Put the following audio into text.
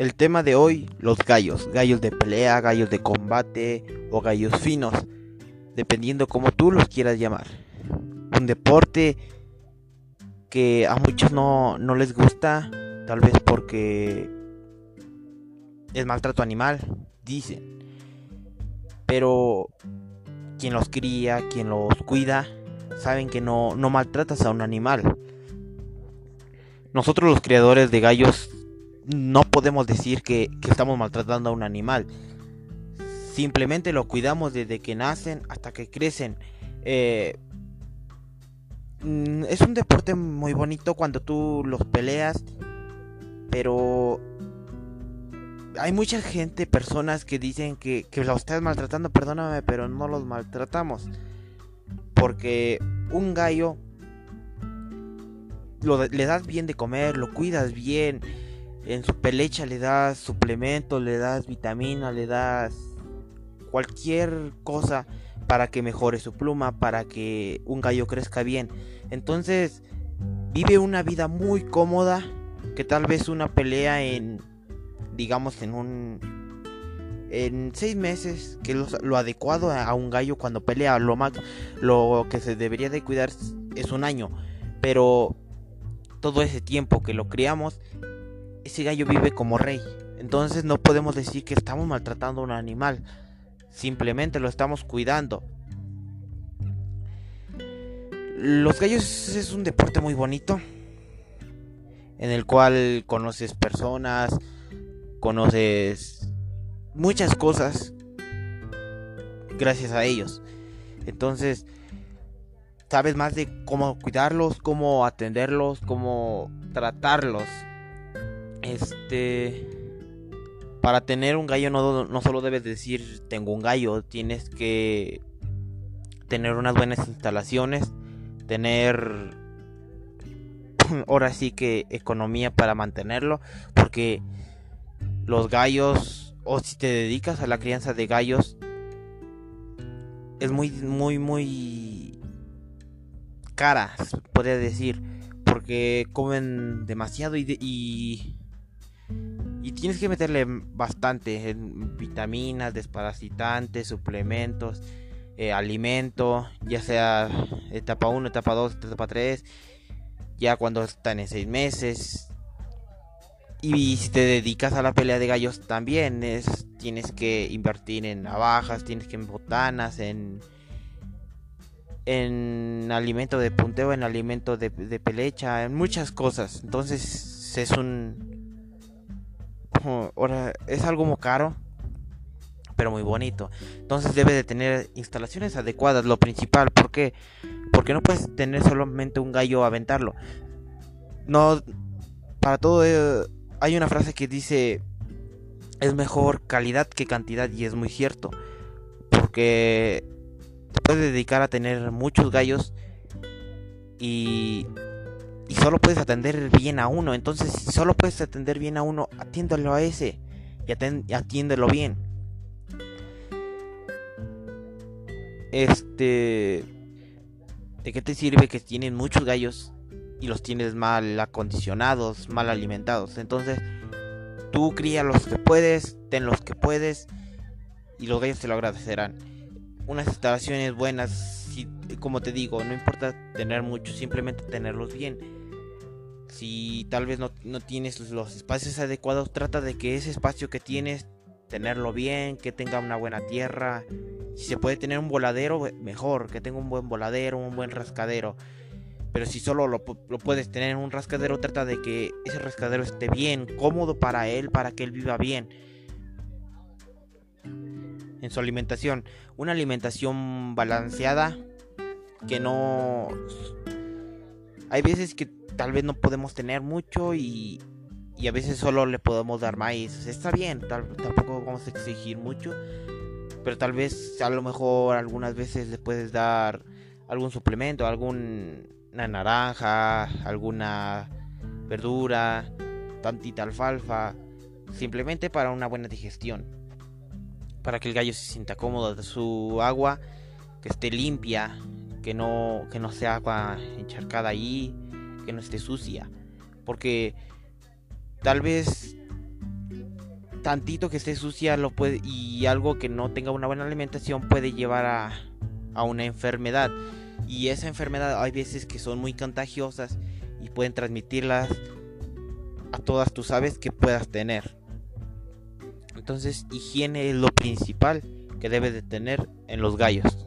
El tema de hoy, los gallos, gallos de pelea, gallos de combate o gallos finos, dependiendo como tú los quieras llamar. Un deporte que a muchos no, no les gusta, tal vez porque es maltrato animal, dicen. Pero quien los cría, quien los cuida, saben que no, no maltratas a un animal. Nosotros los criadores de gallos no podemos decir que, estamos maltratando a un animal. Simplemente lo cuidamos desde que nacen hasta que crecen. Eh, es un deporte muy bonito cuando tú los peleas, pero hay mucha gente, personas que dicen que, que los estás maltratando, perdóname, pero no los maltratamos. Porque un gallo le das bien de comer, lo cuidas bien en su pelecha le das suplementos, le das vitamina, le das cualquier cosa para que mejore su pluma, para que un gallo crezca bien. Entonces, vive una vida muy cómoda, que tal vez una pelea en, digamos, en un... En seis meses, que lo, lo adecuado a un gallo cuando pelea, lo más, lo que se debería de cuidar es un año. Pero todo ese tiempo que lo criamos ese gallo vive como rey. Entonces no podemos decir que estamos maltratando a un animal. Simplemente lo estamos cuidando. Los gallos es un deporte muy bonito. En el cual conoces personas. Conoces muchas cosas. Gracias a ellos. Entonces sabes más de cómo cuidarlos, cómo atenderlos, cómo tratarlos. Este. Para tener un gallo no, no solo debes decir tengo un gallo, tienes que tener unas buenas instalaciones, tener ahora sí que economía para mantenerlo, porque los gallos, o si te dedicas a la crianza de gallos, es muy, muy, muy cara, podría decir, porque comen demasiado y y tienes que meterle bastante en vitaminas, desparasitantes, suplementos, eh, alimento, ya sea etapa 1, etapa 2, etapa 3, ya cuando están en 6 meses. Y si te dedicas a la pelea de gallos también, es, tienes que invertir en navajas, tienes que en botanas, en, en alimento de punteo, en alimento de pelecha, en muchas cosas. Entonces es un ahora es algo muy caro, pero muy bonito. Entonces debe de tener instalaciones adecuadas, lo principal. ¿Por qué? Porque no puedes tener solamente un gallo a aventarlo. No, para todo eh, hay una frase que dice es mejor calidad que cantidad y es muy cierto. Porque te puedes dedicar a tener muchos gallos y y solo puedes atender bien a uno. Entonces, si solo puedes atender bien a uno, atiéndelo a ese y, atiéndelo bien. Este. ¿De qué te sirve que tienen muchos gallos y los tienes mal acondicionados, mal alimentados? Entonces, tú cría los que puedes, ten los que puedes y los gallos te lo agradecerán. Unas instalaciones buenas, como te digo, no importa tener muchos, simplemente tenerlos bien si tal vez no, tienes los espacios adecuados, trata de que ese espacio que tienes, tenerlo bien, que tenga una buena tierra. Si se puede tener un voladero, mejor, que tenga un buen voladero, un buen rascadero. Pero si solo lo, lo, puedes tener en un rascadero, trata de que ese rascadero esté bien, cómodo para él, para que él viva bien. En su alimentación, una alimentación balanceada, que no... Hay veces que tal vez no podemos tener mucho y, y a veces solo le podemos dar maíz. Está bien, tampoco vamos a exigir mucho, pero tal vez a lo mejor algunas veces le puedes dar algún suplemento, alguna naranja, alguna verdura, tantita alfalfa, simplemente para una buena digestión, para que el gallo se sienta cómodo de su agua, que esté limpia, que no, que no sea agua encharcada ahí que no esté sucia. Porque tal vez tantito que esté sucia lo puede, y algo que no tenga una buena alimentación puede llevar a, a una enfermedad. Y esa enfermedad hay veces que son muy contagiosas y pueden transmitirlas a todas tus aves que puedas tener. Entonces, higiene es lo principal que debes de tener en los gallos.